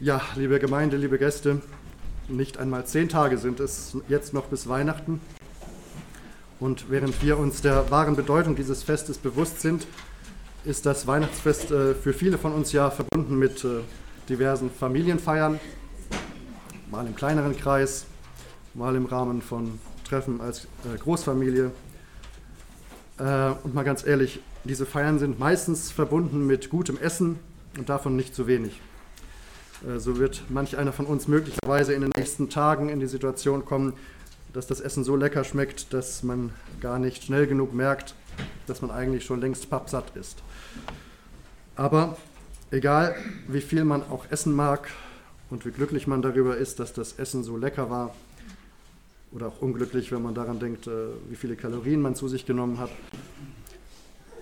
Ja, liebe Gemeinde, liebe Gäste, nicht einmal zehn Tage sind es jetzt noch bis Weihnachten. Und während wir uns der wahren Bedeutung dieses Festes bewusst sind, ist das Weihnachtsfest äh, für viele von uns ja verbunden mit äh, diversen Familienfeiern, mal im kleineren Kreis, mal im Rahmen von Treffen als äh, Großfamilie. Und mal ganz ehrlich, diese Feiern sind meistens verbunden mit gutem Essen und davon nicht zu wenig. So wird manch einer von uns möglicherweise in den nächsten Tagen in die Situation kommen, dass das Essen so lecker schmeckt, dass man gar nicht schnell genug merkt, dass man eigentlich schon längst pappsatt ist. Aber egal, wie viel man auch essen mag und wie glücklich man darüber ist, dass das Essen so lecker war, oder auch unglücklich, wenn man daran denkt, äh, wie viele Kalorien man zu sich genommen hat.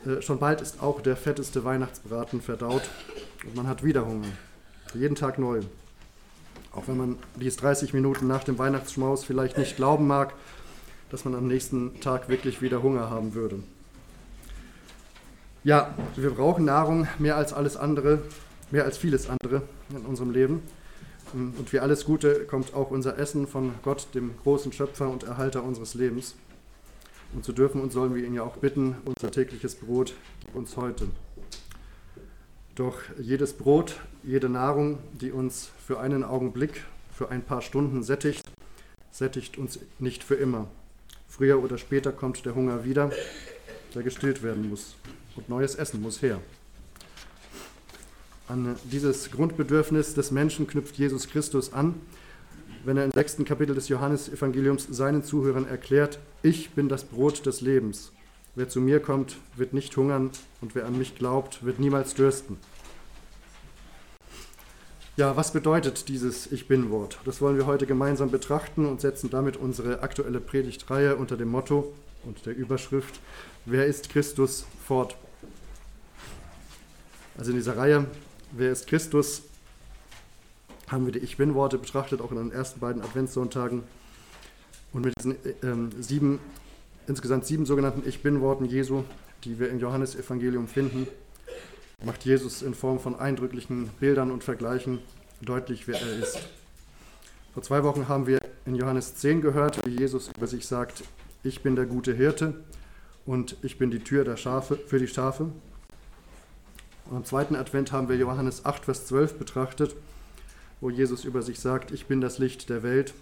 Äh, schon bald ist auch der fetteste Weihnachtsbraten verdaut und man hat wieder Hunger. Jeden Tag neu. Auch wenn man dies 30 Minuten nach dem Weihnachtsschmaus vielleicht nicht glauben mag, dass man am nächsten Tag wirklich wieder Hunger haben würde. Ja, wir brauchen Nahrung mehr als alles andere, mehr als vieles andere in unserem Leben. Und wie alles Gute kommt auch unser Essen von Gott, dem großen Schöpfer und Erhalter unseres Lebens. Und so dürfen und sollen wir ihn ja auch bitten, unser tägliches Brot uns heute. Doch jedes Brot, jede Nahrung, die uns für einen Augenblick, für ein paar Stunden sättigt, sättigt uns nicht für immer. Früher oder später kommt der Hunger wieder, der gestillt werden muss und neues Essen muss her. An dieses Grundbedürfnis des Menschen knüpft Jesus Christus an, wenn er im sechsten Kapitel des Johannesevangeliums seinen Zuhörern erklärt, ich bin das Brot des Lebens. Wer zu mir kommt, wird nicht hungern und wer an mich glaubt, wird niemals dürsten. Ja, was bedeutet dieses Ich bin-Wort? Das wollen wir heute gemeinsam betrachten und setzen damit unsere aktuelle Predigtreihe unter dem Motto und der Überschrift Wer ist Christus fort? Also in dieser Reihe, wer ist Christus, haben wir die Ich Bin-Worte betrachtet, auch in den ersten beiden Adventssonntagen. Und mit diesen ähm, sieben, insgesamt sieben sogenannten Ich Bin-Worten Jesu, die wir im Johannesevangelium finden, macht Jesus in Form von eindrücklichen Bildern und Vergleichen deutlich, wer er ist. Vor zwei Wochen haben wir in Johannes 10 gehört, wie Jesus über sich sagt, ich bin der gute Hirte und ich bin die Tür der Schafe, für die Schafe. Am zweiten Advent haben wir Johannes 8, Vers 12 betrachtet, wo Jesus über sich sagt, ich bin das Licht der Welt.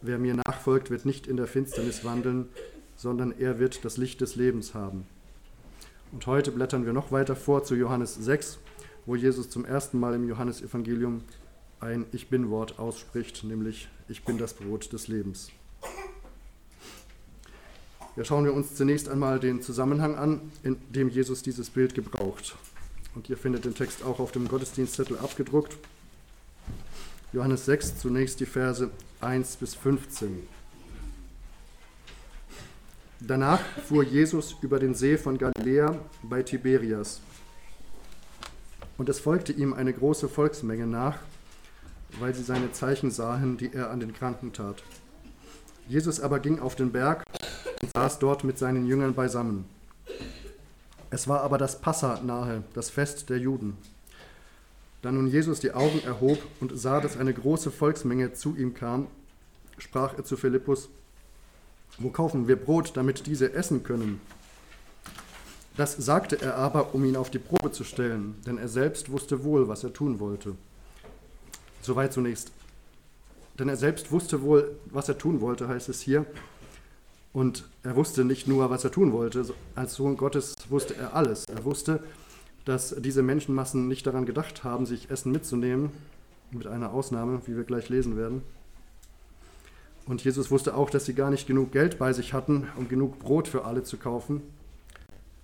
Wer mir nachfolgt, wird nicht in der Finsternis wandeln, sondern er wird das Licht des Lebens haben. Und heute blättern wir noch weiter vor zu Johannes 6, wo Jesus zum ersten Mal im Johannesevangelium ein Ich bin-Wort ausspricht, nämlich Ich bin das Brot des Lebens. Ja, schauen wir uns zunächst einmal den Zusammenhang an, in dem Jesus dieses Bild gebraucht. Und ihr findet den Text auch auf dem Gottesdienstzettel abgedruckt. Johannes 6, zunächst die Verse 1 bis 15. Danach fuhr Jesus über den See von Galiläa bei Tiberias. Und es folgte ihm eine große Volksmenge nach, weil sie seine Zeichen sahen, die er an den Kranken tat. Jesus aber ging auf den Berg und saß dort mit seinen Jüngern beisammen. Es war aber das Passa nahe, das Fest der Juden. Da nun Jesus die Augen erhob und sah, dass eine große Volksmenge zu ihm kam, sprach er zu Philippus, wo kaufen wir Brot, damit diese essen können? Das sagte er aber, um ihn auf die Probe zu stellen, denn er selbst wusste wohl, was er tun wollte. Soweit zunächst. Denn er selbst wusste wohl, was er tun wollte, heißt es hier, und er wusste nicht nur, was er tun wollte, als Sohn Gottes wusste er alles. Er wusste, dass diese Menschenmassen nicht daran gedacht haben, sich Essen mitzunehmen, mit einer Ausnahme, wie wir gleich lesen werden. Und Jesus wusste auch, dass sie gar nicht genug Geld bei sich hatten, um genug Brot für alle zu kaufen.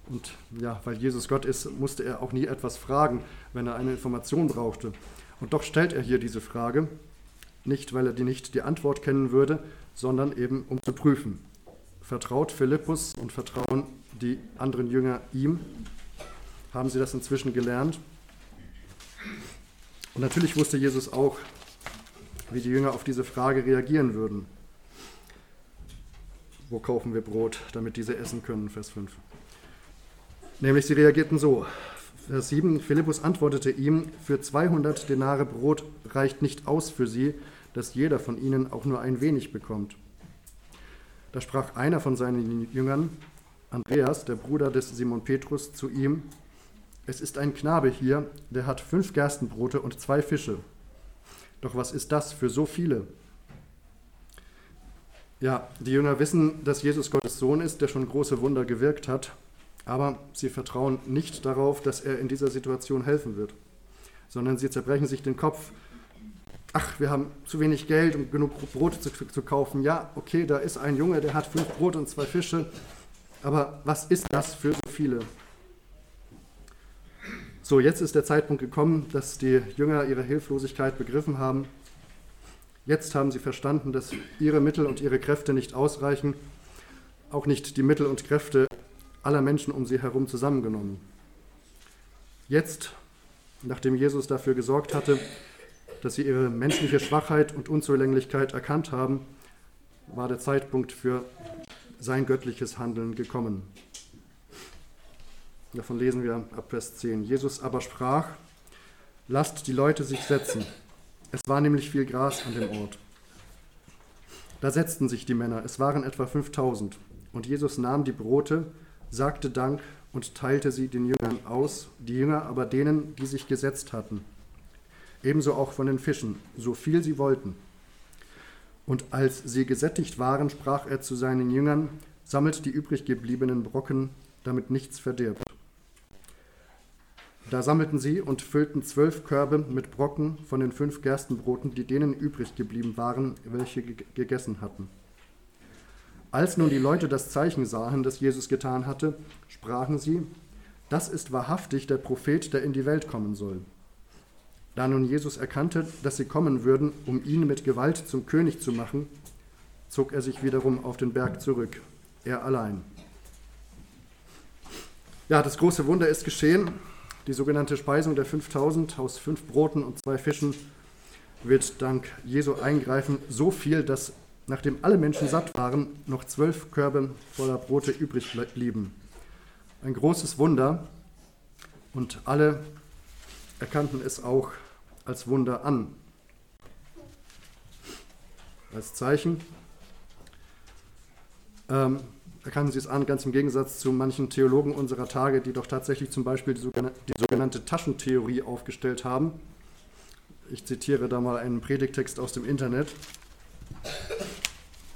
Und ja, weil Jesus Gott ist, musste er auch nie etwas fragen, wenn er eine Information brauchte. Und doch stellt er hier diese Frage, nicht weil er die nicht die Antwort kennen würde, sondern eben um zu prüfen. Vertraut Philippus und vertrauen die anderen Jünger ihm? Haben sie das inzwischen gelernt? Und natürlich wusste Jesus auch, wie die Jünger auf diese Frage reagieren würden. Wo kaufen wir Brot, damit diese essen können? Vers 5. Nämlich sie reagierten so. Vers 7, Philippus antwortete ihm, für 200 Denare Brot reicht nicht aus für sie, dass jeder von ihnen auch nur ein wenig bekommt. Da sprach einer von seinen Jüngern, Andreas, der Bruder des Simon Petrus, zu ihm, es ist ein Knabe hier, der hat fünf Gerstenbrote und zwei Fische. Doch was ist das für so viele? Ja, die Jünger wissen, dass Jesus Gottes Sohn ist, der schon große Wunder gewirkt hat, aber sie vertrauen nicht darauf, dass er in dieser Situation helfen wird, sondern sie zerbrechen sich den Kopf. Ach, wir haben zu wenig Geld, um genug Brot zu, zu kaufen. Ja, okay, da ist ein Junge, der hat fünf Brot und zwei Fische, aber was ist das für so viele? So, jetzt ist der Zeitpunkt gekommen, dass die Jünger ihre Hilflosigkeit begriffen haben. Jetzt haben sie verstanden, dass ihre Mittel und ihre Kräfte nicht ausreichen, auch nicht die Mittel und Kräfte aller Menschen um sie herum zusammengenommen. Jetzt, nachdem Jesus dafür gesorgt hatte, dass sie ihre menschliche Schwachheit und Unzulänglichkeit erkannt haben, war der Zeitpunkt für sein göttliches Handeln gekommen. Davon lesen wir ab Vers 10. Jesus aber sprach, lasst die Leute sich setzen. Es war nämlich viel Gras an dem Ort. Da setzten sich die Männer, es waren etwa 5000. Und Jesus nahm die Brote, sagte Dank und teilte sie den Jüngern aus, die Jünger aber denen, die sich gesetzt hatten. Ebenso auch von den Fischen, so viel sie wollten. Und als sie gesättigt waren, sprach er zu seinen Jüngern, sammelt die übrig gebliebenen Brocken, damit nichts verdirbt. Da sammelten sie und füllten zwölf Körbe mit Brocken von den fünf Gerstenbroten, die denen übrig geblieben waren, welche gegessen hatten. Als nun die Leute das Zeichen sahen, das Jesus getan hatte, sprachen sie, das ist wahrhaftig der Prophet, der in die Welt kommen soll. Da nun Jesus erkannte, dass sie kommen würden, um ihn mit Gewalt zum König zu machen, zog er sich wiederum auf den Berg zurück, er allein. Ja, das große Wunder ist geschehen. Die sogenannte Speisung der 5000 aus fünf Broten und zwei Fischen wird dank Jesu eingreifen so viel, dass nachdem alle Menschen satt waren, noch zwölf Körbe voller Brote übrig blieben. Ein großes Wunder und alle erkannten es auch als Wunder an. Als Zeichen ähm, erkennen Sie es an, ganz im Gegensatz zu manchen Theologen unserer Tage, die doch tatsächlich zum Beispiel die sogenannte, die sogenannte Taschentheorie aufgestellt haben. Ich zitiere da mal einen Predigtext aus dem Internet.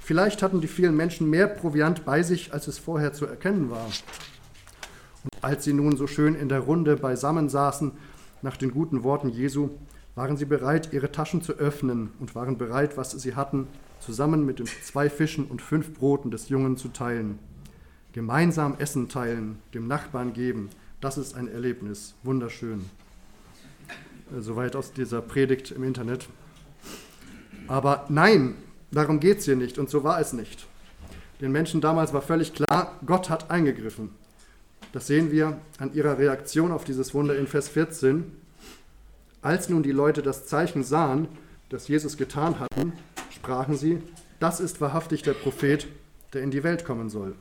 Vielleicht hatten die vielen Menschen mehr Proviant bei sich, als es vorher zu erkennen war. Und als sie nun so schön in der Runde beisammen saßen, nach den guten Worten Jesu, waren sie bereit, ihre Taschen zu öffnen und waren bereit, was sie hatten, zusammen mit den zwei Fischen und fünf Broten des Jungen zu teilen. Gemeinsam Essen teilen, dem Nachbarn geben, das ist ein Erlebnis. Wunderschön. Äh, soweit aus dieser Predigt im Internet. Aber nein, darum geht es hier nicht und so war es nicht. Den Menschen damals war völlig klar, Gott hat eingegriffen. Das sehen wir an ihrer Reaktion auf dieses Wunder in Vers 14. Als nun die Leute das Zeichen sahen, das Jesus getan hatten, sprachen sie, das ist wahrhaftig der Prophet, der in die Welt kommen soll.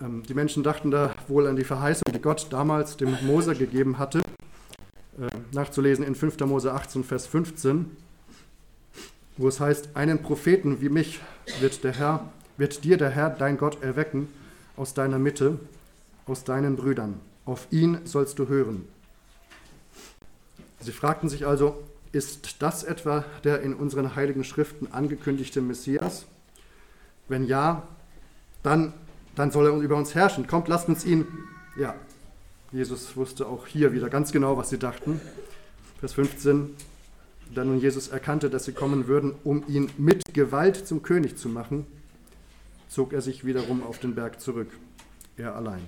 Ähm, die Menschen dachten da wohl an die Verheißung, die Gott damals dem Mose gegeben hatte, äh, nachzulesen in 5. Mose 18, Vers 15, wo es heißt, einen Propheten wie mich wird, der Herr, wird dir der Herr, dein Gott, erwecken aus deiner Mitte, aus deinen Brüdern. Auf ihn sollst du hören. Sie fragten sich also, ist das etwa der in unseren heiligen Schriften angekündigte Messias? Wenn ja, dann, dann soll er über uns herrschen. Kommt, lasst uns ihn. Ja, Jesus wusste auch hier wieder ganz genau, was sie dachten. Vers 15. Da nun Jesus erkannte, dass sie kommen würden, um ihn mit Gewalt zum König zu machen, zog er sich wiederum auf den Berg zurück, er allein.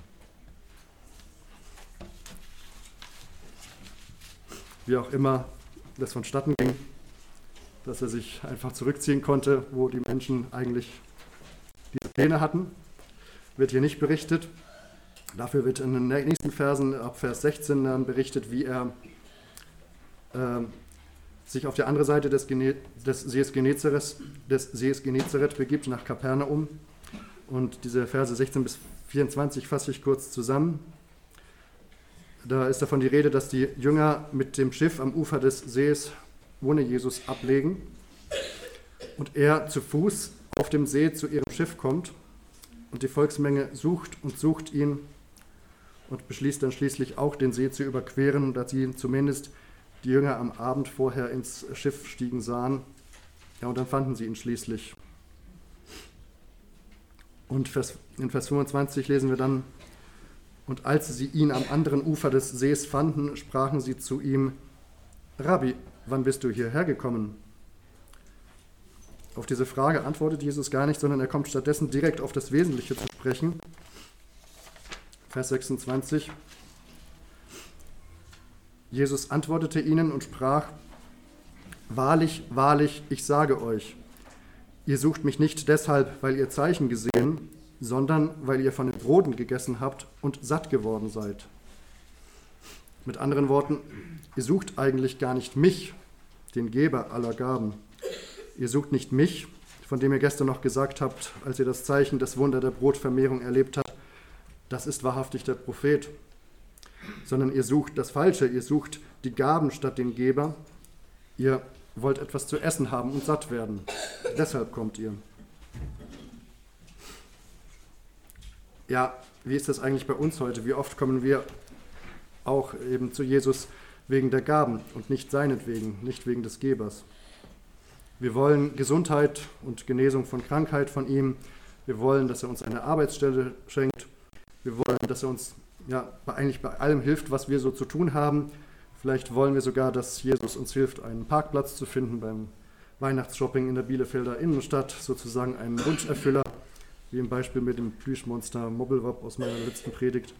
Wie auch immer das vonstatten ging, dass er sich einfach zurückziehen konnte, wo die Menschen eigentlich diese Pläne hatten, wird hier nicht berichtet. Dafür wird in den nächsten Versen ab Vers 16 dann berichtet, wie er äh, sich auf der anderen Seite des, Gene des, Sees des Sees Genezareth begibt, nach Kapernaum. Und diese Verse 16 bis 24 fasse ich kurz zusammen. Da ist davon die Rede, dass die Jünger mit dem Schiff am Ufer des Sees ohne Jesus ablegen und er zu Fuß auf dem See zu ihrem Schiff kommt und die Volksmenge sucht und sucht ihn und beschließt dann schließlich auch den See zu überqueren, da sie zumindest die Jünger am Abend vorher ins Schiff stiegen sahen. Ja, und dann fanden sie ihn schließlich. Und in Vers 25 lesen wir dann, und als sie ihn am anderen Ufer des Sees fanden, sprachen sie zu ihm, Rabbi, wann bist du hierher gekommen? Auf diese Frage antwortet Jesus gar nicht, sondern er kommt stattdessen direkt auf das Wesentliche zu sprechen. Vers 26. Jesus antwortete ihnen und sprach, Wahrlich, wahrlich, ich sage euch, ihr sucht mich nicht deshalb, weil ihr Zeichen gesehen, sondern weil ihr von den Broten gegessen habt und satt geworden seid. Mit anderen Worten, ihr sucht eigentlich gar nicht mich, den Geber aller Gaben. Ihr sucht nicht mich, von dem ihr gestern noch gesagt habt, als ihr das Zeichen des Wunder der Brotvermehrung erlebt habt, das ist wahrhaftig der Prophet, sondern ihr sucht das Falsche, ihr sucht die Gaben statt den Geber, ihr wollt etwas zu essen haben und satt werden. Deshalb kommt ihr. Ja, wie ist das eigentlich bei uns heute? Wie oft kommen wir auch eben zu Jesus wegen der Gaben und nicht seinetwegen, nicht wegen des Gebers? Wir wollen Gesundheit und Genesung von Krankheit von ihm. Wir wollen, dass er uns eine Arbeitsstelle schenkt. Wir wollen, dass er uns ja, eigentlich bei allem hilft, was wir so zu tun haben. Vielleicht wollen wir sogar, dass Jesus uns hilft, einen Parkplatz zu finden beim Weihnachtsshopping in der Bielefelder Innenstadt, sozusagen einen Wunscherfüller, wie im Beispiel mit dem Plüschmonster Mobbelwop aus meiner letzten Predigt.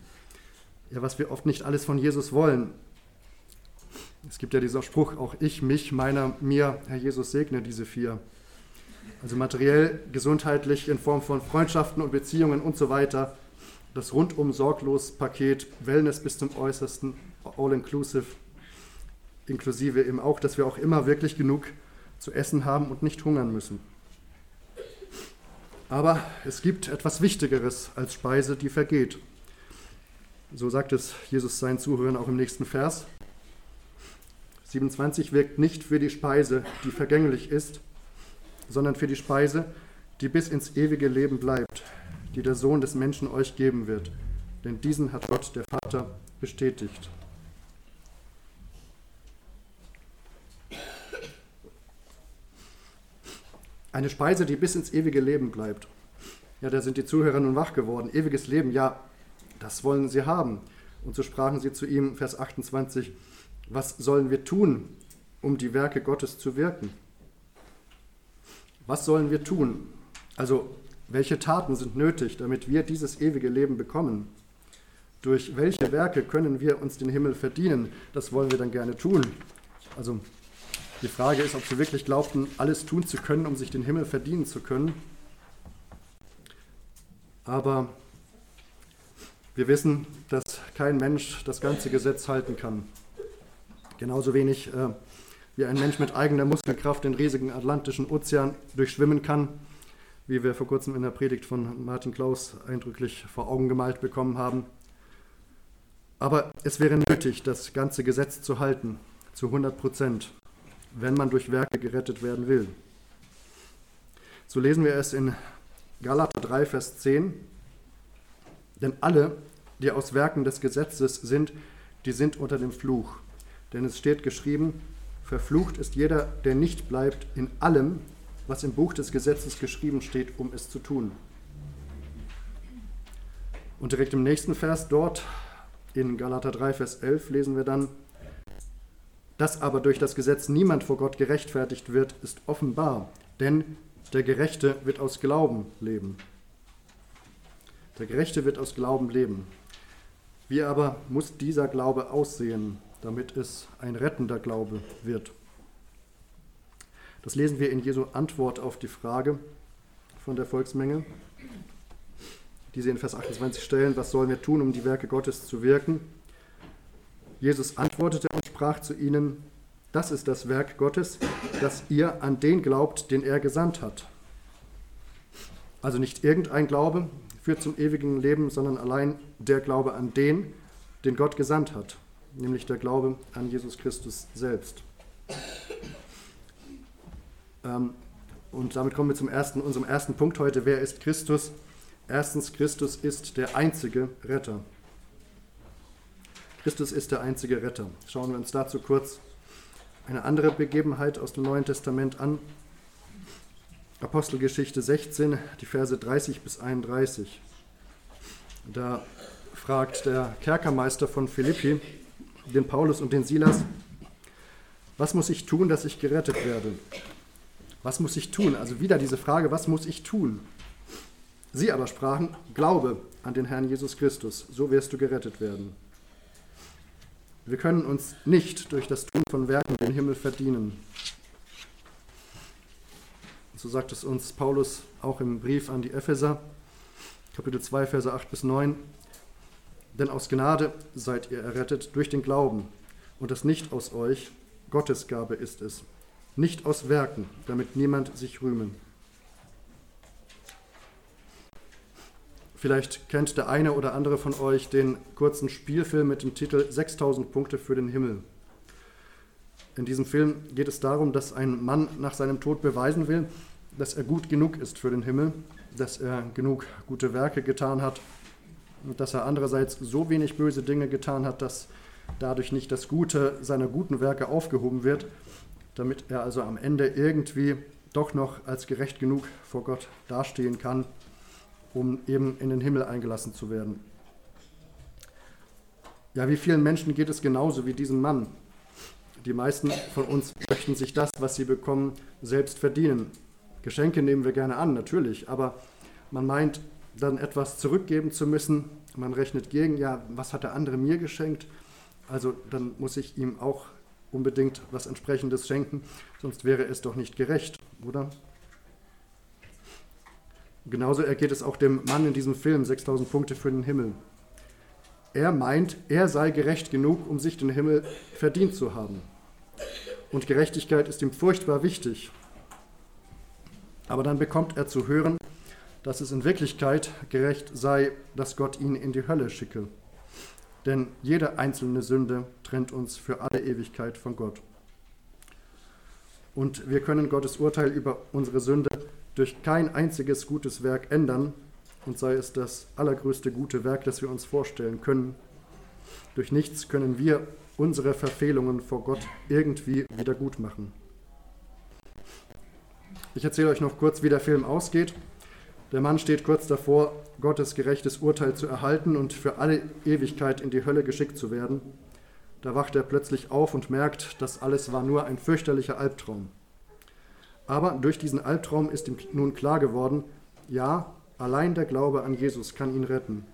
Ja, was wir oft nicht alles von Jesus wollen. Es gibt ja dieser Spruch, auch ich, mich, meiner, mir, Herr Jesus segne diese vier. Also materiell, gesundheitlich, in Form von Freundschaften und Beziehungen und so weiter. Das rundum sorglos Paket, Wellness bis zum Äußersten, all inclusive inklusive eben auch, dass wir auch immer wirklich genug zu essen haben und nicht hungern müssen. Aber es gibt etwas Wichtigeres als Speise, die vergeht. So sagt es Jesus seinen Zuhörern auch im nächsten Vers. 27 wirkt nicht für die Speise, die vergänglich ist, sondern für die Speise, die bis ins ewige Leben bleibt, die der Sohn des Menschen euch geben wird. Denn diesen hat Gott, der Vater, bestätigt. Eine Speise, die bis ins ewige Leben bleibt. Ja, da sind die Zuhörer nun wach geworden. Ewiges Leben, ja, das wollen sie haben. Und so sprachen sie zu ihm, Vers 28, was sollen wir tun, um die Werke Gottes zu wirken? Was sollen wir tun? Also, welche Taten sind nötig, damit wir dieses ewige Leben bekommen? Durch welche Werke können wir uns den Himmel verdienen? Das wollen wir dann gerne tun. Also die Frage ist, ob sie wirklich glaubten, alles tun zu können, um sich den Himmel verdienen zu können. Aber wir wissen, dass kein Mensch das ganze Gesetz halten kann. Genauso wenig äh, wie ein Mensch mit eigener Muskelkraft den riesigen Atlantischen Ozean durchschwimmen kann, wie wir vor kurzem in der Predigt von Martin Klaus eindrücklich vor Augen gemalt bekommen haben. Aber es wäre nötig, das ganze Gesetz zu halten, zu 100 Prozent wenn man durch Werke gerettet werden will. So lesen wir es in Galater 3, Vers 10. Denn alle, die aus Werken des Gesetzes sind, die sind unter dem Fluch. Denn es steht geschrieben, verflucht ist jeder, der nicht bleibt in allem, was im Buch des Gesetzes geschrieben steht, um es zu tun. Und direkt im nächsten Vers dort, in Galater 3, Vers 11, lesen wir dann, dass aber durch das Gesetz niemand vor Gott gerechtfertigt wird, ist offenbar, denn der Gerechte wird aus Glauben leben. Der Gerechte wird aus Glauben leben. Wie aber muss dieser Glaube aussehen, damit es ein rettender Glaube wird? Das lesen wir in Jesu Antwort auf die Frage von der Volksmenge, die sie in Vers 28 stellen, was sollen wir tun, um die Werke Gottes zu wirken? Jesus antwortete und sprach zu ihnen, das ist das Werk Gottes, dass ihr an den glaubt, den er gesandt hat. Also nicht irgendein Glaube führt zum ewigen Leben, sondern allein der Glaube an den, den Gott gesandt hat, nämlich der Glaube an Jesus Christus selbst. Ähm, und damit kommen wir zum ersten, unserem ersten Punkt heute. Wer ist Christus? Erstens, Christus ist der einzige Retter. Christus ist der einzige Retter. Schauen wir uns dazu kurz eine andere Begebenheit aus dem Neuen Testament an. Apostelgeschichte 16, die Verse 30 bis 31. Da fragt der Kerkermeister von Philippi den Paulus und den Silas, was muss ich tun, dass ich gerettet werde? Was muss ich tun? Also wieder diese Frage, was muss ich tun? Sie aber sprachen, Glaube an den Herrn Jesus Christus, so wirst du gerettet werden. Wir können uns nicht durch das Tun von Werken den Himmel verdienen. So sagt es uns Paulus auch im Brief an die Epheser, Kapitel 2, Verse 8 bis 9. Denn aus Gnade seid ihr errettet durch den Glauben und das nicht aus euch, Gottes Gabe ist es, nicht aus Werken, damit niemand sich rühme. Vielleicht kennt der eine oder andere von euch den kurzen Spielfilm mit dem Titel 6000 Punkte für den Himmel. In diesem Film geht es darum, dass ein Mann nach seinem Tod beweisen will, dass er gut genug ist für den Himmel, dass er genug gute Werke getan hat und dass er andererseits so wenig böse Dinge getan hat, dass dadurch nicht das Gute seiner guten Werke aufgehoben wird, damit er also am Ende irgendwie doch noch als gerecht genug vor Gott dastehen kann um eben in den Himmel eingelassen zu werden. Ja, wie vielen Menschen geht es genauso wie diesem Mann? Die meisten von uns möchten sich das, was sie bekommen, selbst verdienen. Geschenke nehmen wir gerne an, natürlich, aber man meint dann etwas zurückgeben zu müssen. Man rechnet gegen, ja, was hat der andere mir geschenkt? Also dann muss ich ihm auch unbedingt was entsprechendes schenken, sonst wäre es doch nicht gerecht, oder? Genauso ergeht es auch dem Mann in diesem Film, 6000 Punkte für den Himmel. Er meint, er sei gerecht genug, um sich den Himmel verdient zu haben. Und Gerechtigkeit ist ihm furchtbar wichtig. Aber dann bekommt er zu hören, dass es in Wirklichkeit gerecht sei, dass Gott ihn in die Hölle schicke. Denn jede einzelne Sünde trennt uns für alle Ewigkeit von Gott. Und wir können Gottes Urteil über unsere Sünde durch kein einziges gutes Werk ändern, und sei es das allergrößte gute Werk, das wir uns vorstellen können. Durch nichts können wir unsere Verfehlungen vor Gott irgendwie wieder gut machen. Ich erzähle euch noch kurz, wie der Film ausgeht. Der Mann steht kurz davor, Gottes gerechtes Urteil zu erhalten und für alle Ewigkeit in die Hölle geschickt zu werden. Da wacht er plötzlich auf und merkt, das alles war nur ein fürchterlicher Albtraum. Aber durch diesen Albtraum ist ihm nun klar geworden, ja, allein der Glaube an Jesus kann ihn retten.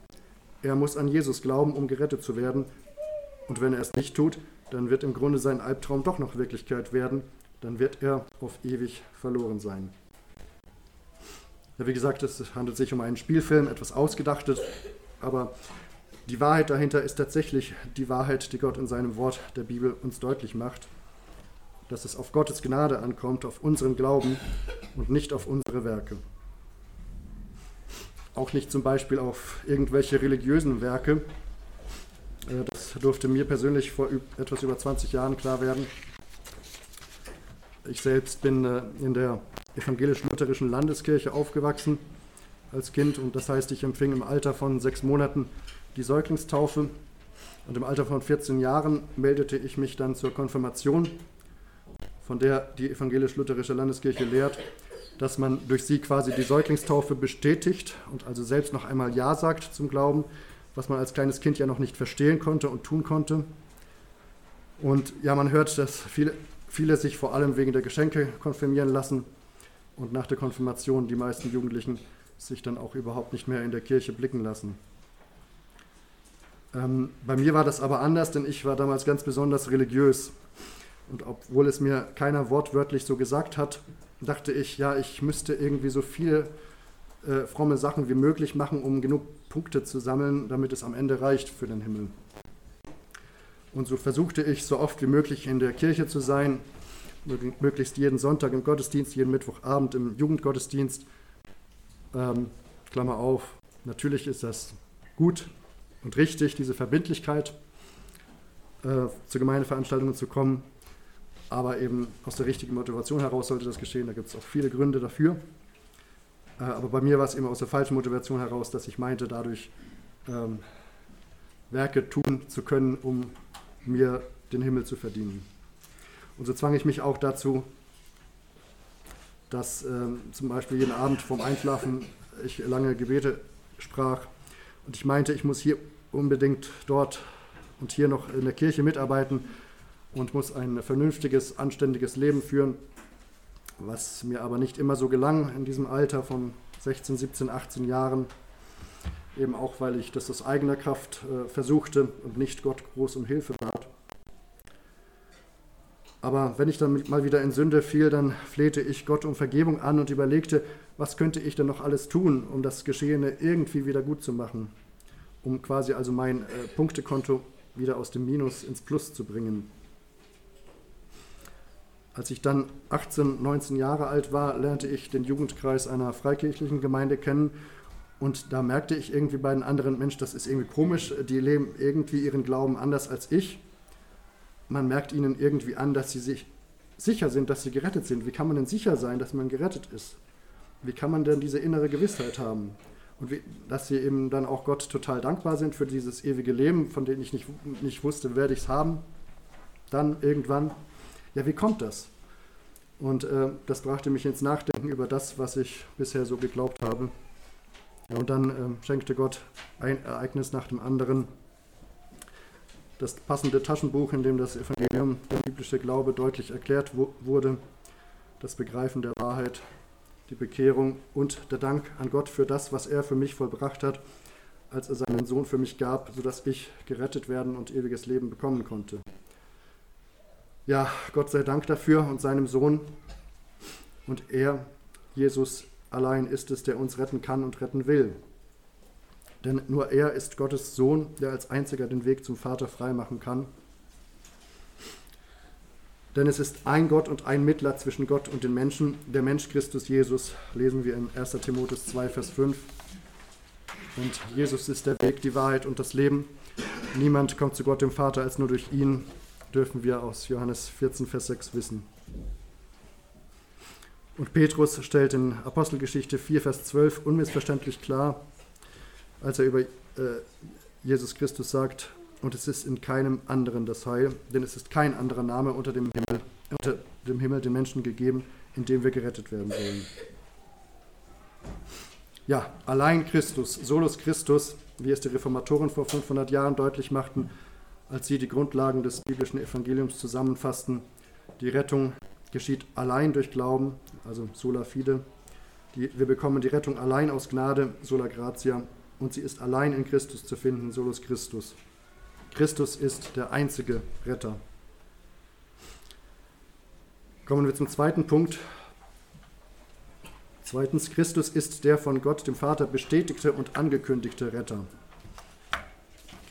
Er muss an Jesus glauben, um gerettet zu werden. Und wenn er es nicht tut, dann wird im Grunde sein Albtraum doch noch Wirklichkeit werden. Dann wird er auf ewig verloren sein. Ja, wie gesagt, es handelt sich um einen Spielfilm, etwas Ausgedachtes, aber die Wahrheit dahinter ist tatsächlich die Wahrheit, die Gott in seinem Wort der Bibel uns deutlich macht dass es auf Gottes Gnade ankommt, auf unseren Glauben und nicht auf unsere Werke. Auch nicht zum Beispiel auf irgendwelche religiösen Werke. Äh, das durfte mir persönlich vor etwas über 20 Jahren klar werden. Ich selbst bin äh, in der evangelisch-lutherischen Landeskirche aufgewachsen als Kind und das heißt, ich empfing im Alter von sechs Monaten die Säuglingstaufe und im Alter von 14 Jahren meldete ich mich dann zur Konfirmation von der die evangelisch-lutherische Landeskirche lehrt, dass man durch sie quasi die Säuglingstaufe bestätigt und also selbst noch einmal Ja sagt zum Glauben, was man als kleines Kind ja noch nicht verstehen konnte und tun konnte. Und ja, man hört, dass viele, viele sich vor allem wegen der Geschenke konfirmieren lassen und nach der Konfirmation die meisten Jugendlichen sich dann auch überhaupt nicht mehr in der Kirche blicken lassen. Ähm, bei mir war das aber anders, denn ich war damals ganz besonders religiös. Und obwohl es mir keiner wortwörtlich so gesagt hat, dachte ich, ja, ich müsste irgendwie so viele äh, fromme Sachen wie möglich machen, um genug Punkte zu sammeln, damit es am Ende reicht für den Himmel. Und so versuchte ich, so oft wie möglich in der Kirche zu sein, möglichst jeden Sonntag im Gottesdienst, jeden Mittwochabend im Jugendgottesdienst. Ähm, Klammer auf, natürlich ist das gut und richtig, diese Verbindlichkeit, äh, zu Gemeindeveranstaltungen zu kommen. Aber eben aus der richtigen Motivation heraus sollte das geschehen. Da gibt es auch viele Gründe dafür. Äh, aber bei mir war es eben aus der falschen Motivation heraus, dass ich meinte, dadurch ähm, Werke tun zu können, um mir den Himmel zu verdienen. Und so zwang ich mich auch dazu, dass ähm, zum Beispiel jeden Abend vorm Einschlafen ich lange Gebete sprach und ich meinte, ich muss hier unbedingt dort und hier noch in der Kirche mitarbeiten und muss ein vernünftiges, anständiges Leben führen, was mir aber nicht immer so gelang in diesem Alter von 16, 17, 18 Jahren, eben auch weil ich das aus eigener Kraft äh, versuchte und nicht Gott groß um Hilfe bat. Aber wenn ich dann mal wieder in Sünde fiel, dann flehte ich Gott um Vergebung an und überlegte, was könnte ich denn noch alles tun, um das Geschehene irgendwie wieder gut zu machen, um quasi also mein äh, Punktekonto wieder aus dem Minus ins Plus zu bringen. Als ich dann 18, 19 Jahre alt war, lernte ich den Jugendkreis einer freikirchlichen Gemeinde kennen und da merkte ich irgendwie bei den anderen, Mensch, das ist irgendwie komisch, die leben irgendwie ihren Glauben anders als ich man merkt ihnen irgendwie an, dass sie sich sicher sind, dass sie gerettet sind. Wie kann man denn sicher sein, dass man gerettet ist? Wie kann man denn diese innere Gewissheit haben? Und wie, dass sie eben dann auch Gott total dankbar sind für dieses ewige Leben, von dem ich nicht, nicht wusste, werde ich es haben. Dann irgendwann. Ja, wie kommt das? Und äh, das brachte mich ins Nachdenken über das, was ich bisher so geglaubt habe. Ja, und dann äh, schenkte Gott ein Ereignis nach dem anderen das passende Taschenbuch, in dem das Evangelium, der biblische Glaube deutlich erklärt wurde, das Begreifen der Wahrheit, die Bekehrung und der Dank an Gott für das, was er für mich vollbracht hat, als er seinen Sohn für mich gab, sodass ich gerettet werden und ewiges Leben bekommen konnte. Ja, Gott sei Dank dafür und seinem Sohn. Und er, Jesus allein, ist es, der uns retten kann und retten will. Denn nur er ist Gottes Sohn, der als einziger den Weg zum Vater freimachen kann. Denn es ist ein Gott und ein Mittler zwischen Gott und den Menschen, der Mensch Christus Jesus, lesen wir in 1 Timotheus 2, Vers 5. Und Jesus ist der Weg, die Wahrheit und das Leben. Niemand kommt zu Gott dem Vater als nur durch ihn, dürfen wir aus Johannes 14, Vers 6 wissen. Und Petrus stellt in Apostelgeschichte 4, Vers 12 unmissverständlich klar, als er über äh, Jesus Christus sagt, und es ist in keinem anderen das Heil, denn es ist kein anderer Name unter dem Himmel, unter dem Himmel den Menschen gegeben, in dem wir gerettet werden sollen. Ja, allein Christus, solus Christus, wie es die Reformatoren vor 500 Jahren deutlich machten, als sie die Grundlagen des biblischen Evangeliums zusammenfassten. Die Rettung geschieht allein durch Glauben, also sola fide. Die, wir bekommen die Rettung allein aus Gnade, sola gratia, und sie ist allein in Christus zu finden, solus Christus. Christus ist der einzige Retter. Kommen wir zum zweiten Punkt. Zweitens, Christus ist der von Gott, dem Vater, bestätigte und angekündigte Retter.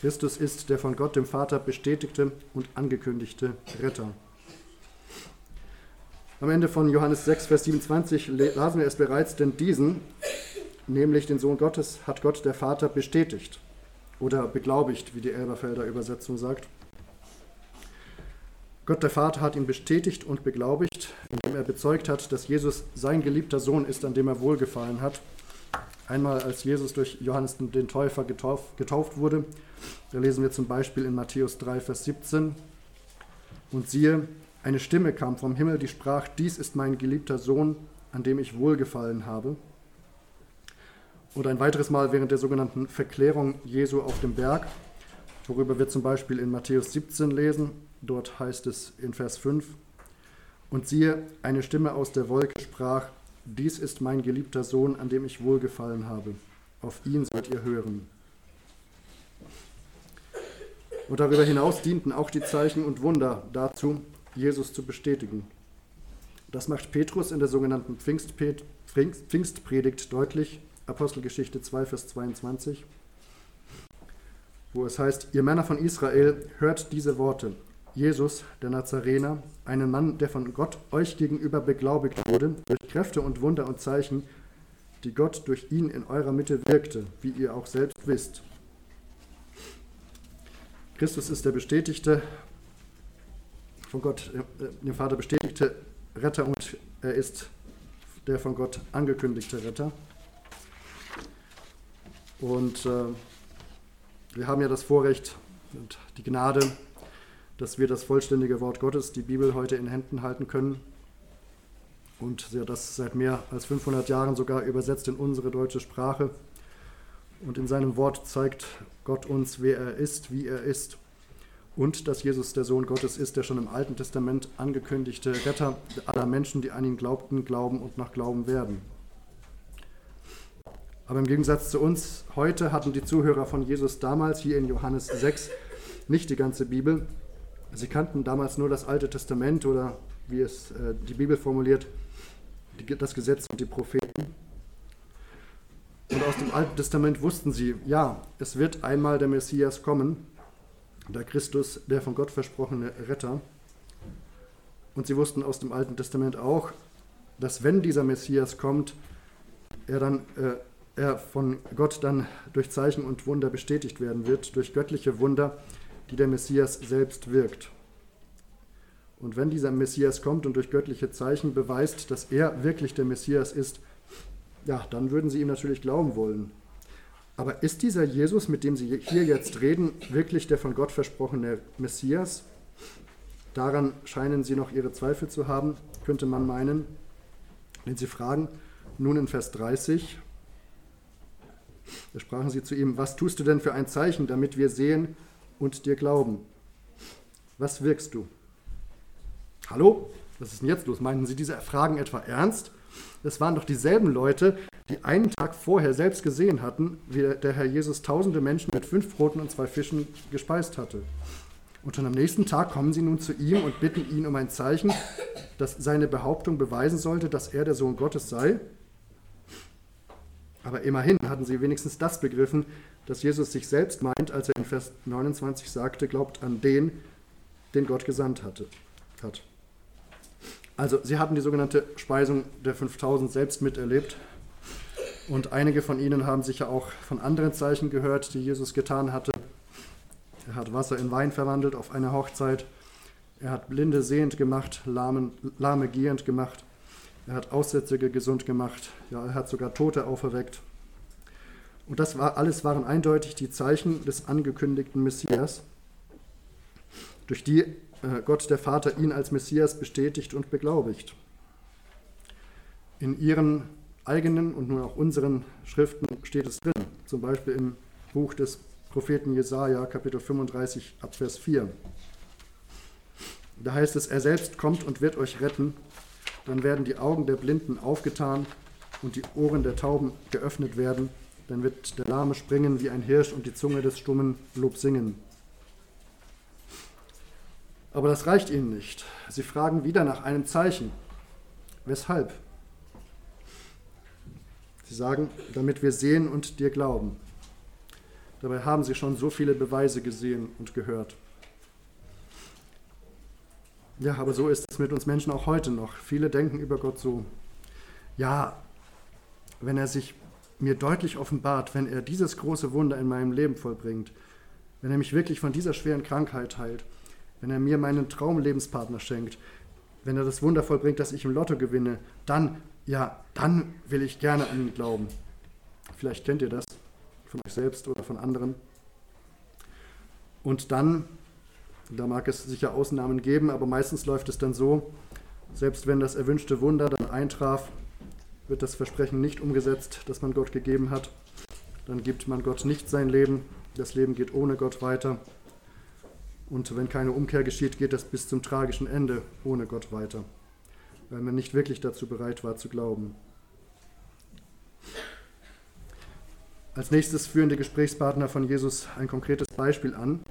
Christus ist der von Gott, dem Vater, bestätigte und angekündigte Retter. Am Ende von Johannes 6, Vers 27 lasen wir es bereits, denn diesen, nämlich den Sohn Gottes, hat Gott der Vater bestätigt oder beglaubigt, wie die Elberfelder Übersetzung sagt. Gott der Vater hat ihn bestätigt und beglaubigt, indem er bezeugt hat, dass Jesus sein geliebter Sohn ist, an dem er wohlgefallen hat. Einmal als Jesus durch Johannes den Täufer getauft, getauft wurde, da lesen wir zum Beispiel in Matthäus 3, Vers 17, und siehe, eine Stimme kam vom Himmel, die sprach, dies ist mein geliebter Sohn, an dem ich wohlgefallen habe. Oder ein weiteres Mal während der sogenannten Verklärung Jesu auf dem Berg, worüber wir zum Beispiel in Matthäus 17 lesen. Dort heißt es in Vers 5, und siehe, eine Stimme aus der Wolke sprach, dies ist mein geliebter Sohn, an dem ich wohlgefallen habe. Auf ihn sollt ihr hören. Und darüber hinaus dienten auch die Zeichen und Wunder dazu, Jesus zu bestätigen. Das macht Petrus in der sogenannten Pfingstpredigt deutlich Apostelgeschichte 2, Vers 22, wo es heißt, ihr Männer von Israel, hört diese Worte. Jesus, der Nazarener, einen Mann, der von Gott euch gegenüber beglaubigt wurde, durch Kräfte und Wunder und Zeichen, die Gott durch ihn in eurer Mitte wirkte, wie ihr auch selbst wisst. Christus ist der bestätigte, von Gott, äh, dem Vater bestätigte Retter und er ist der von Gott angekündigte Retter. Und äh, wir haben ja das Vorrecht und die Gnade, dass wir das vollständige Wort Gottes, die Bibel, heute in Händen halten können und das seit mehr als 500 Jahren sogar übersetzt in unsere deutsche Sprache. Und in seinem Wort zeigt Gott uns, wer er ist, wie er ist und dass Jesus der Sohn Gottes ist, der schon im Alten Testament angekündigte Retter aller Menschen, die an ihn glaubten, glauben und nach Glauben werden. Aber im Gegensatz zu uns heute hatten die Zuhörer von Jesus damals hier in Johannes 6 nicht die ganze Bibel. Sie kannten damals nur das Alte Testament oder wie es äh, die Bibel formuliert, die, das Gesetz und die Propheten. Und aus dem Alten Testament wussten sie, ja, es wird einmal der Messias kommen, der Christus, der von Gott versprochene Retter. Und sie wussten aus dem Alten Testament auch, dass wenn dieser Messias kommt, er dann äh, er von Gott dann durch Zeichen und Wunder bestätigt werden wird, durch göttliche Wunder, die der Messias selbst wirkt. Und wenn dieser Messias kommt und durch göttliche Zeichen beweist, dass er wirklich der Messias ist, ja, dann würden sie ihm natürlich glauben wollen. Aber ist dieser Jesus, mit dem Sie hier jetzt reden, wirklich der von Gott versprochene Messias? Daran scheinen Sie noch Ihre Zweifel zu haben, könnte man meinen. Wenn Sie fragen, nun in Vers 30, da sprachen sie zu ihm, was tust du denn für ein Zeichen, damit wir sehen und dir glauben? Was wirkst du? Hallo? Was ist denn jetzt los? Meinen Sie diese Fragen etwa ernst? Das waren doch dieselben Leute, die einen Tag vorher selbst gesehen hatten, wie der Herr Jesus tausende Menschen mit fünf Broten und zwei Fischen gespeist hatte. Und schon am nächsten Tag kommen sie nun zu ihm und bitten ihn um ein Zeichen, das seine Behauptung beweisen sollte, dass er der Sohn Gottes sei. Aber immerhin hatten sie wenigstens das begriffen, dass Jesus sich selbst meint, als er in Vers 29 sagte, glaubt an den, den Gott gesandt hatte, hat. Also sie hatten die sogenannte Speisung der 5000 selbst miterlebt und einige von ihnen haben sicher auch von anderen Zeichen gehört, die Jesus getan hatte. Er hat Wasser in Wein verwandelt auf einer Hochzeit. Er hat Blinde sehend gemacht, Lahmen, Lahme gehend gemacht. Er hat Aussätzige gesund gemacht. Ja, er hat sogar Tote auferweckt. Und das war, alles waren eindeutig die Zeichen des angekündigten Messias, durch die äh, Gott der Vater ihn als Messias bestätigt und beglaubigt. In ihren eigenen und nun auch unseren Schriften steht es drin, zum Beispiel im Buch des Propheten Jesaja, Kapitel 35, Abvers 4. Da heißt es: Er selbst kommt und wird euch retten, dann werden die Augen der Blinden aufgetan und die Ohren der Tauben geöffnet werden, dann wird der Lahme springen wie ein Hirsch und die Zunge des Stummen Lob singen. Aber das reicht ihnen nicht. Sie fragen wieder nach einem Zeichen. Weshalb? Sie sagen, damit wir sehen und dir glauben. Dabei haben sie schon so viele Beweise gesehen und gehört. Ja, aber so ist es mit uns Menschen auch heute noch. Viele denken über Gott so, ja, wenn er sich mir deutlich offenbart, wenn er dieses große Wunder in meinem Leben vollbringt, wenn er mich wirklich von dieser schweren Krankheit heilt, wenn er mir meinen Traumlebenspartner schenkt, wenn er das Wunder vollbringt, dass ich im Lotto gewinne, dann, ja, dann will ich gerne an ihn glauben. Vielleicht kennt ihr das von euch selbst oder von anderen. Und dann, da mag es sicher Ausnahmen geben, aber meistens läuft es dann so, selbst wenn das erwünschte Wunder dann eintraf, wird das Versprechen nicht umgesetzt, das man Gott gegeben hat. Dann gibt man Gott nicht sein Leben, das Leben geht ohne Gott weiter und wenn keine Umkehr geschieht, geht das bis zum tragischen Ende ohne Gott weiter, weil man nicht wirklich dazu bereit war zu glauben. Als nächstes führen die Gesprächspartner von Jesus ein konkretes Beispiel an.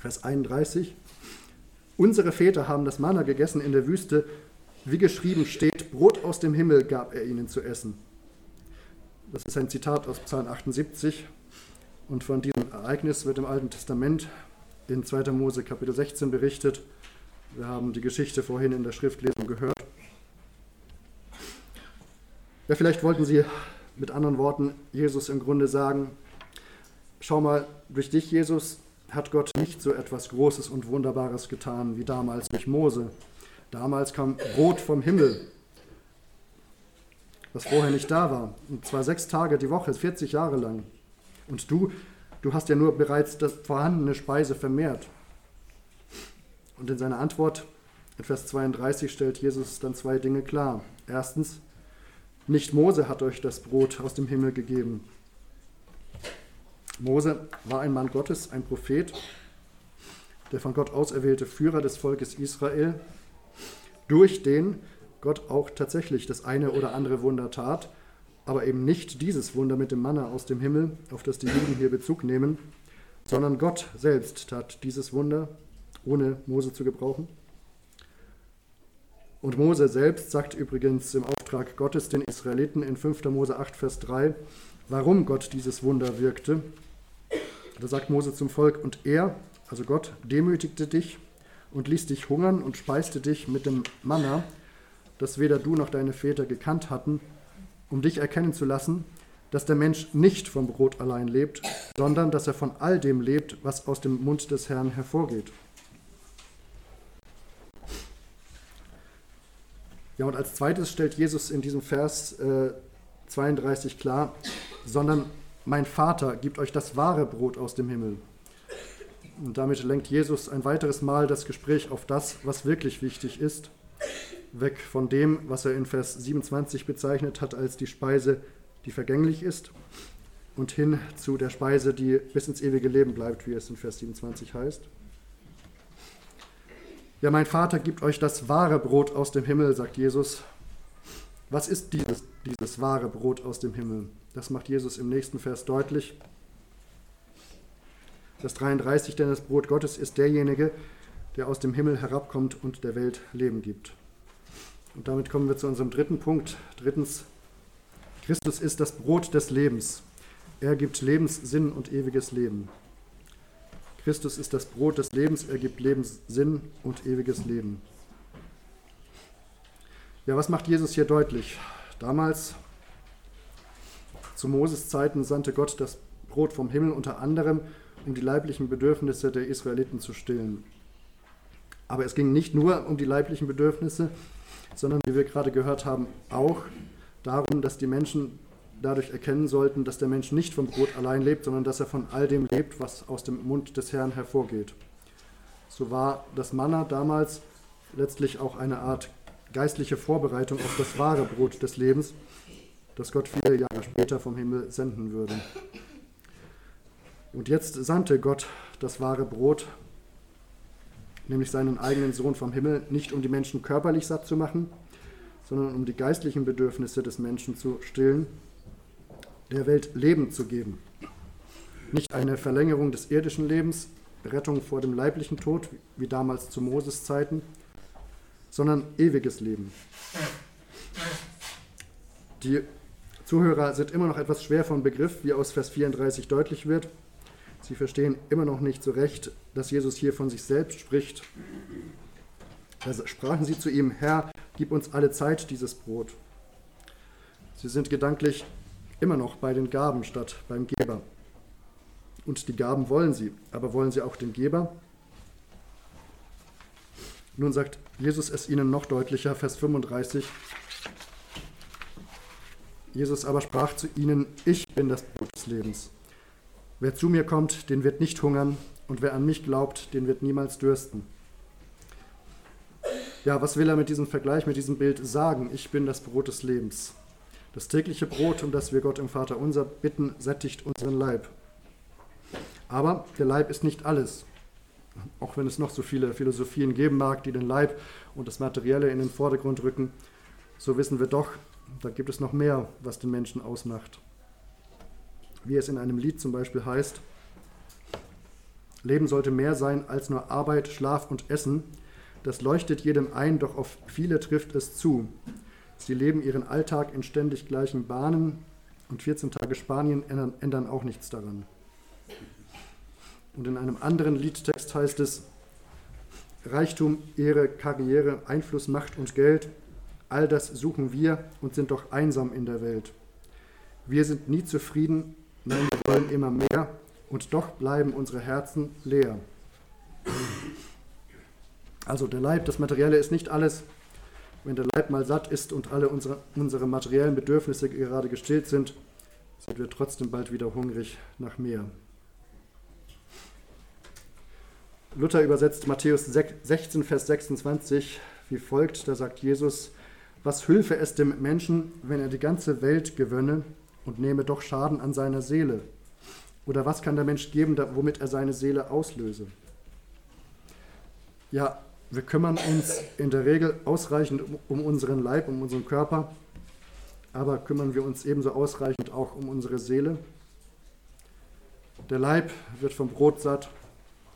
Vers 31. Unsere Väter haben das Manna gegessen in der Wüste, wie geschrieben steht, Brot aus dem Himmel gab er ihnen zu essen. Das ist ein Zitat aus Psalm 78. Und von diesem Ereignis wird im Alten Testament in 2. Mose Kapitel 16 berichtet. Wir haben die Geschichte vorhin in der Schriftlesung gehört. Ja, vielleicht wollten Sie mit anderen Worten Jesus im Grunde sagen, schau mal, durch dich, Jesus, hat Gott nicht so etwas Großes und Wunderbares getan wie damals durch Mose. Damals kam Brot vom Himmel, was vorher nicht da war. Und zwar sechs Tage die Woche, 40 Jahre lang. Und du, du hast ja nur bereits das vorhandene Speise vermehrt. Und in seiner Antwort in Vers 32 stellt Jesus dann zwei Dinge klar. Erstens, nicht Mose hat euch das Brot aus dem Himmel gegeben. Mose war ein Mann Gottes, ein Prophet, der von Gott auserwählte Führer des Volkes Israel, durch den Gott auch tatsächlich das eine oder andere Wunder tat, aber eben nicht dieses Wunder mit dem Manna aus dem Himmel, auf das die Juden hier Bezug nehmen, sondern Gott selbst tat dieses Wunder, ohne Mose zu gebrauchen. Und Mose selbst sagt übrigens im Auftrag Gottes den Israeliten in 5. Mose 8, Vers 3, warum Gott dieses Wunder wirkte. Da sagt Mose zum Volk, und er, also Gott, demütigte dich und ließ dich hungern und speiste dich mit dem Manna, das weder du noch deine Väter gekannt hatten, um dich erkennen zu lassen, dass der Mensch nicht vom Brot allein lebt, sondern dass er von all dem lebt, was aus dem Mund des Herrn hervorgeht. Ja, und als zweites stellt Jesus in diesem Vers äh, 32 klar, sondern mein Vater gibt euch das wahre Brot aus dem Himmel. Und damit lenkt Jesus ein weiteres Mal das Gespräch auf das, was wirklich wichtig ist, weg von dem, was er in Vers 27 bezeichnet hat als die Speise, die vergänglich ist, und hin zu der Speise, die bis ins ewige Leben bleibt, wie es in Vers 27 heißt. Ja, mein Vater gibt euch das wahre Brot aus dem Himmel, sagt Jesus. Was ist dieses, dieses wahre Brot aus dem Himmel? Das macht Jesus im nächsten Vers deutlich. Vers 33, denn das Brot Gottes ist derjenige, der aus dem Himmel herabkommt und der Welt Leben gibt. Und damit kommen wir zu unserem dritten Punkt. Drittens, Christus ist das Brot des Lebens. Er gibt Lebenssinn und ewiges Leben. Christus ist das Brot des Lebens, er gibt Lebenssinn und ewiges Leben. Ja, was macht Jesus hier deutlich? Damals, zu Moses Zeiten, sandte Gott das Brot vom Himmel unter anderem, um die leiblichen Bedürfnisse der Israeliten zu stillen. Aber es ging nicht nur um die leiblichen Bedürfnisse, sondern, wie wir gerade gehört haben, auch darum, dass die Menschen dadurch erkennen sollten, dass der Mensch nicht vom Brot allein lebt, sondern dass er von all dem lebt, was aus dem Mund des Herrn hervorgeht. So war das Manna damals letztlich auch eine Art geistliche Vorbereitung auf das wahre Brot des Lebens, das Gott viele Jahre später vom Himmel senden würde. Und jetzt sandte Gott das wahre Brot, nämlich seinen eigenen Sohn vom Himmel, nicht um die Menschen körperlich satt zu machen, sondern um die geistlichen Bedürfnisse des Menschen zu stillen der Welt Leben zu geben. Nicht eine Verlängerung des irdischen Lebens, Rettung vor dem leiblichen Tod, wie damals zu Moses Zeiten, sondern ewiges Leben. Die Zuhörer sind immer noch etwas schwer vom Begriff, wie aus Vers 34 deutlich wird. Sie verstehen immer noch nicht so recht, dass Jesus hier von sich selbst spricht. Da sprachen sie zu ihm, Herr, gib uns alle Zeit dieses Brot. Sie sind gedanklich immer noch bei den Gaben statt beim Geber. Und die Gaben wollen sie, aber wollen sie auch den Geber? Nun sagt Jesus es ihnen noch deutlicher, Vers 35. Jesus aber sprach zu ihnen, ich bin das Brot des Lebens. Wer zu mir kommt, den wird nicht hungern, und wer an mich glaubt, den wird niemals dürsten. Ja, was will er mit diesem Vergleich, mit diesem Bild sagen? Ich bin das Brot des Lebens. Das tägliche Brot, um das wir Gott im Vater unser bitten, sättigt unseren Leib. Aber der Leib ist nicht alles. Auch wenn es noch so viele Philosophien geben mag, die den Leib und das Materielle in den Vordergrund rücken, so wissen wir doch, da gibt es noch mehr, was den Menschen ausmacht. Wie es in einem Lied zum Beispiel heißt, Leben sollte mehr sein als nur Arbeit, Schlaf und Essen. Das leuchtet jedem ein, doch auf viele trifft es zu. Sie leben ihren Alltag in ständig gleichen Bahnen und 14 Tage Spanien ändern, ändern auch nichts daran. Und in einem anderen Liedtext heißt es, Reichtum, Ehre, Karriere, Einfluss, Macht und Geld, all das suchen wir und sind doch einsam in der Welt. Wir sind nie zufrieden, nein, wir wollen immer mehr. und doch bleiben unsere Herzen leer. Also der Leib, das Materielle ist nicht alles. Wenn der Leib mal satt ist und alle unsere, unsere materiellen Bedürfnisse gerade gestillt sind, sind wir trotzdem bald wieder hungrig nach mehr. Luther übersetzt Matthäus 16, Vers 26 wie folgt. Da sagt Jesus, was hülfe es dem Menschen, wenn er die ganze Welt gewönne und nehme doch Schaden an seiner Seele? Oder was kann der Mensch geben, womit er seine Seele auslöse? Ja, wir kümmern uns in der Regel ausreichend um unseren Leib, um unseren Körper, aber kümmern wir uns ebenso ausreichend auch um unsere Seele? Der Leib wird vom Brot satt,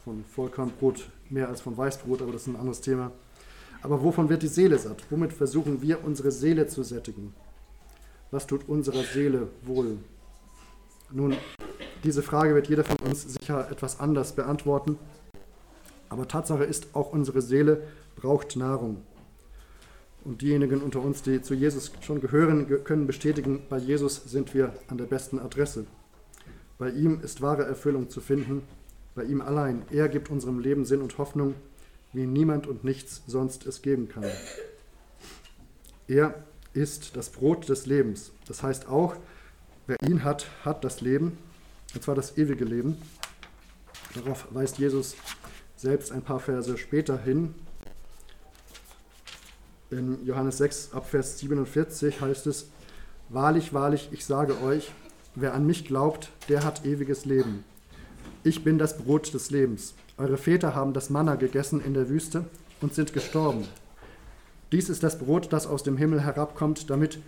von Vollkornbrot mehr als vom Weißbrot, aber das ist ein anderes Thema. Aber wovon wird die Seele satt? Womit versuchen wir, unsere Seele zu sättigen? Was tut unserer Seele wohl? Nun, diese Frage wird jeder von uns sicher etwas anders beantworten. Aber Tatsache ist, auch unsere Seele braucht Nahrung. Und diejenigen unter uns, die zu Jesus schon gehören, können bestätigen, bei Jesus sind wir an der besten Adresse. Bei ihm ist wahre Erfüllung zu finden, bei ihm allein. Er gibt unserem Leben Sinn und Hoffnung, wie niemand und nichts sonst es geben kann. Er ist das Brot des Lebens. Das heißt auch, wer ihn hat, hat das Leben, und zwar das ewige Leben. Darauf weist Jesus selbst ein paar Verse später hin. In Johannes 6 ab Vers 47 heißt es, Wahrlich, wahrlich, ich sage euch, wer an mich glaubt, der hat ewiges Leben. Ich bin das Brot des Lebens. Eure Väter haben das Manna gegessen in der Wüste und sind gestorben. Dies ist das Brot, das aus dem Himmel herabkommt, damit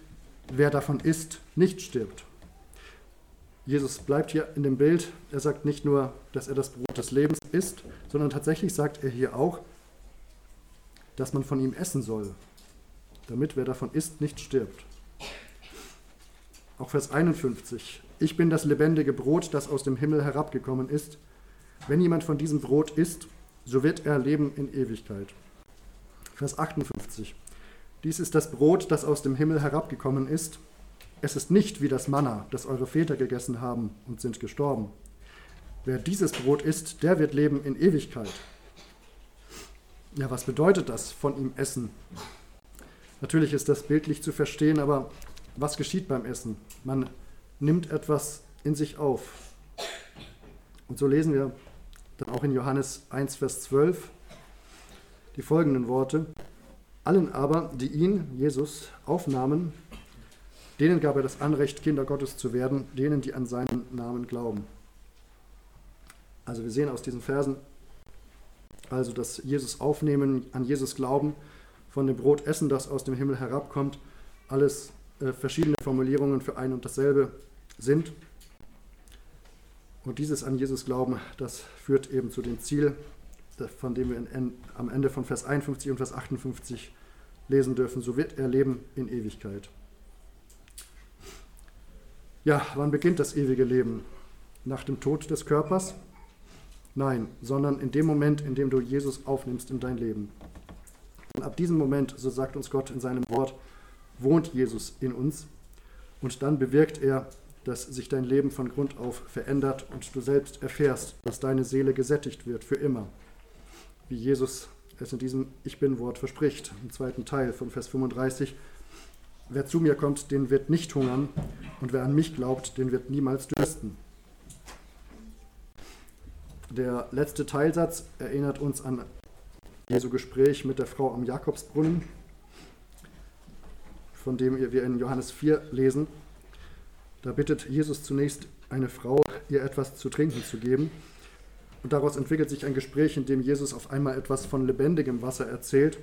wer davon isst, nicht stirbt. Jesus bleibt hier in dem Bild. Er sagt nicht nur, dass er das Brot des Lebens ist, sondern tatsächlich sagt er hier auch, dass man von ihm essen soll, damit wer davon isst, nicht stirbt. Auch Vers 51. Ich bin das lebendige Brot, das aus dem Himmel herabgekommen ist. Wenn jemand von diesem Brot isst, so wird er leben in Ewigkeit. Vers 58. Dies ist das Brot, das aus dem Himmel herabgekommen ist. Es ist nicht wie das Manna, das eure Väter gegessen haben und sind gestorben. Wer dieses Brot isst, der wird leben in Ewigkeit. Ja, was bedeutet das von ihm essen? Natürlich ist das bildlich zu verstehen, aber was geschieht beim Essen? Man nimmt etwas in sich auf. Und so lesen wir dann auch in Johannes 1, Vers 12 die folgenden Worte. Allen aber, die ihn, Jesus, aufnahmen, Denen gab er das Anrecht, Kinder Gottes zu werden, denen, die an seinen Namen glauben. Also wir sehen aus diesen Versen, also dass Jesus aufnehmen, an Jesus glauben, von dem Brot essen, das aus dem Himmel herabkommt, alles äh, verschiedene Formulierungen für ein und dasselbe sind. Und dieses an Jesus glauben, das führt eben zu dem Ziel, von dem wir in, am Ende von Vers 51 und Vers 58 lesen dürfen. So wird er leben in Ewigkeit. Ja, wann beginnt das ewige Leben? Nach dem Tod des Körpers? Nein, sondern in dem Moment, in dem du Jesus aufnimmst in dein Leben. Und ab diesem Moment, so sagt uns Gott in seinem Wort, wohnt Jesus in uns und dann bewirkt er, dass sich dein Leben von Grund auf verändert und du selbst erfährst, dass deine Seele gesättigt wird für immer. Wie Jesus es in diesem Ich bin-Wort verspricht, im zweiten Teil von Vers 35. Wer zu mir kommt, den wird nicht hungern, und wer an mich glaubt, den wird niemals dürsten. Der letzte Teilsatz erinnert uns an Jesu Gespräch mit der Frau am Jakobsbrunnen, von dem wir in Johannes 4 lesen. Da bittet Jesus zunächst eine Frau, ihr etwas zu trinken zu geben. Und daraus entwickelt sich ein Gespräch, in dem Jesus auf einmal etwas von lebendigem Wasser erzählt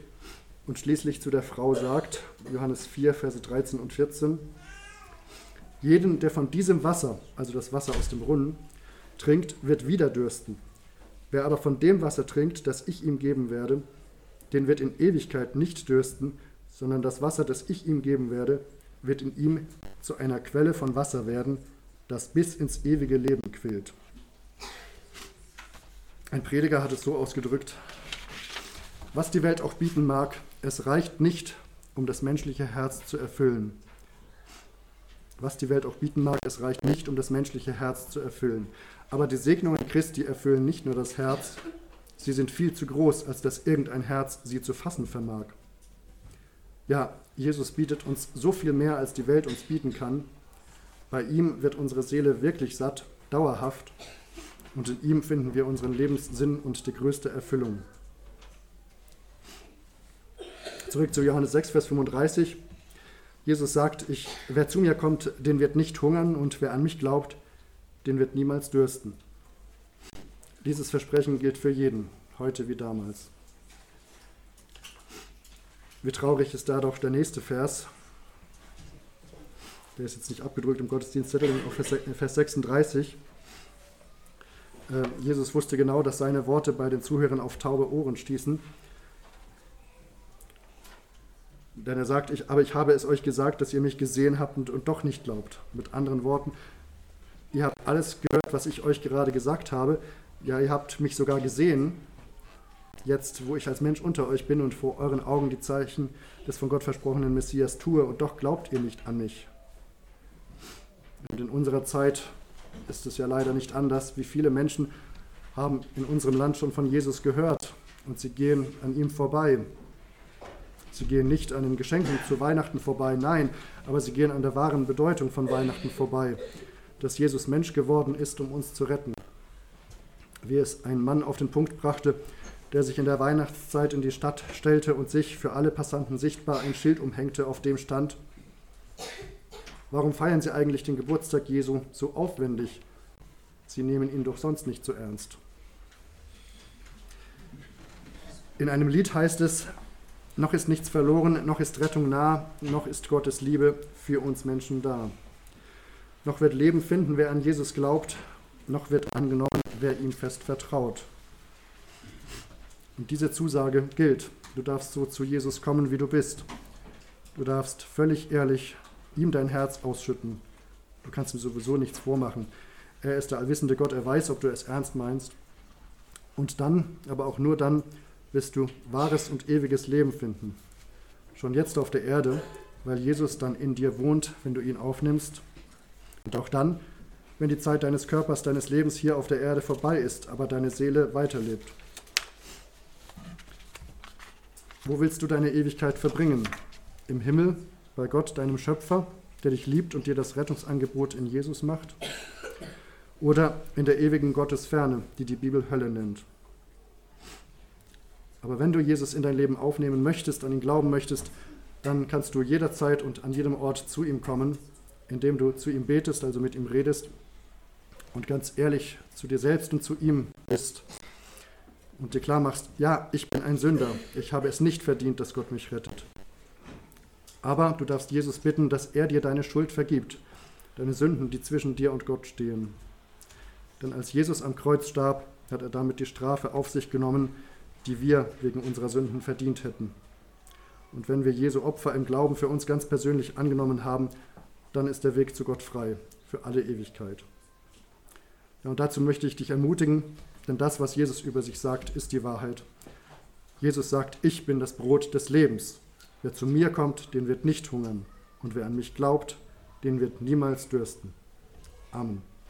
und schließlich zu der Frau sagt, Johannes 4, Verse 13 und 14, jeden, der von diesem Wasser, also das Wasser aus dem Brunnen, trinkt, wird wieder dürsten. Wer aber von dem Wasser trinkt, das ich ihm geben werde, den wird in Ewigkeit nicht dürsten, sondern das Wasser, das ich ihm geben werde, wird in ihm zu einer Quelle von Wasser werden, das bis ins ewige Leben quillt. Ein Prediger hat es so ausgedrückt, was die Welt auch bieten mag, es reicht nicht, um das menschliche Herz zu erfüllen. Was die Welt auch bieten mag, es reicht nicht, um das menschliche Herz zu erfüllen. Aber die Segnungen Christi erfüllen nicht nur das Herz, sie sind viel zu groß, als dass irgendein Herz sie zu fassen vermag. Ja, Jesus bietet uns so viel mehr, als die Welt uns bieten kann. Bei ihm wird unsere Seele wirklich satt, dauerhaft, und in ihm finden wir unseren Lebenssinn und die größte Erfüllung. Zurück zu Johannes 6, Vers 35. Jesus sagt, ich, wer zu mir kommt, den wird nicht hungern und wer an mich glaubt, den wird niemals dürsten. Dieses Versprechen gilt für jeden, heute wie damals. Wie traurig ist da doch der nächste Vers. Der ist jetzt nicht abgedrückt im Gottesdienstzettel, auf Vers 36. Äh, Jesus wusste genau, dass seine Worte bei den Zuhörern auf taube Ohren stießen. Denn er sagt, ich, aber ich habe es euch gesagt, dass ihr mich gesehen habt und, und doch nicht glaubt. Mit anderen Worten, ihr habt alles gehört, was ich euch gerade gesagt habe. Ja, ihr habt mich sogar gesehen, jetzt wo ich als Mensch unter euch bin und vor euren Augen die Zeichen des von Gott versprochenen Messias tue, und doch glaubt ihr nicht an mich. Und in unserer Zeit ist es ja leider nicht anders, wie viele Menschen haben in unserem Land schon von Jesus gehört und sie gehen an ihm vorbei. Sie gehen nicht an den Geschenken zu Weihnachten vorbei, nein, aber sie gehen an der wahren Bedeutung von Weihnachten vorbei, dass Jesus Mensch geworden ist, um uns zu retten. Wie es ein Mann auf den Punkt brachte, der sich in der Weihnachtszeit in die Stadt stellte und sich für alle Passanten sichtbar ein Schild umhängte, auf dem stand, Warum feiern Sie eigentlich den Geburtstag Jesu so aufwendig? Sie nehmen ihn doch sonst nicht so ernst. In einem Lied heißt es, noch ist nichts verloren, noch ist Rettung nah, noch ist Gottes Liebe für uns Menschen da. Noch wird Leben finden, wer an Jesus glaubt, noch wird angenommen, wer ihm fest vertraut. Und diese Zusage gilt. Du darfst so zu Jesus kommen, wie du bist. Du darfst völlig ehrlich ihm dein Herz ausschütten. Du kannst ihm sowieso nichts vormachen. Er ist der allwissende Gott, er weiß, ob du es ernst meinst. Und dann, aber auch nur dann, wirst du wahres und ewiges Leben finden. Schon jetzt auf der Erde, weil Jesus dann in dir wohnt, wenn du ihn aufnimmst. Und auch dann, wenn die Zeit deines Körpers, deines Lebens hier auf der Erde vorbei ist, aber deine Seele weiterlebt. Wo willst du deine Ewigkeit verbringen? Im Himmel, bei Gott, deinem Schöpfer, der dich liebt und dir das Rettungsangebot in Jesus macht? Oder in der ewigen Gottesferne, die die Bibel Hölle nennt? Aber wenn du Jesus in dein Leben aufnehmen möchtest, an ihn glauben möchtest, dann kannst du jederzeit und an jedem Ort zu ihm kommen, indem du zu ihm betest, also mit ihm redest und ganz ehrlich zu dir selbst und zu ihm bist und dir klar machst, ja, ich bin ein Sünder, ich habe es nicht verdient, dass Gott mich rettet. Aber du darfst Jesus bitten, dass er dir deine Schuld vergibt, deine Sünden, die zwischen dir und Gott stehen. Denn als Jesus am Kreuz starb, hat er damit die Strafe auf sich genommen, die wir wegen unserer Sünden verdient hätten. Und wenn wir Jesu Opfer im Glauben für uns ganz persönlich angenommen haben, dann ist der Weg zu Gott frei für alle Ewigkeit. Ja, und dazu möchte ich dich ermutigen, denn das, was Jesus über sich sagt, ist die Wahrheit. Jesus sagt, ich bin das Brot des Lebens. Wer zu mir kommt, den wird nicht hungern. Und wer an mich glaubt, den wird niemals dürsten. Amen.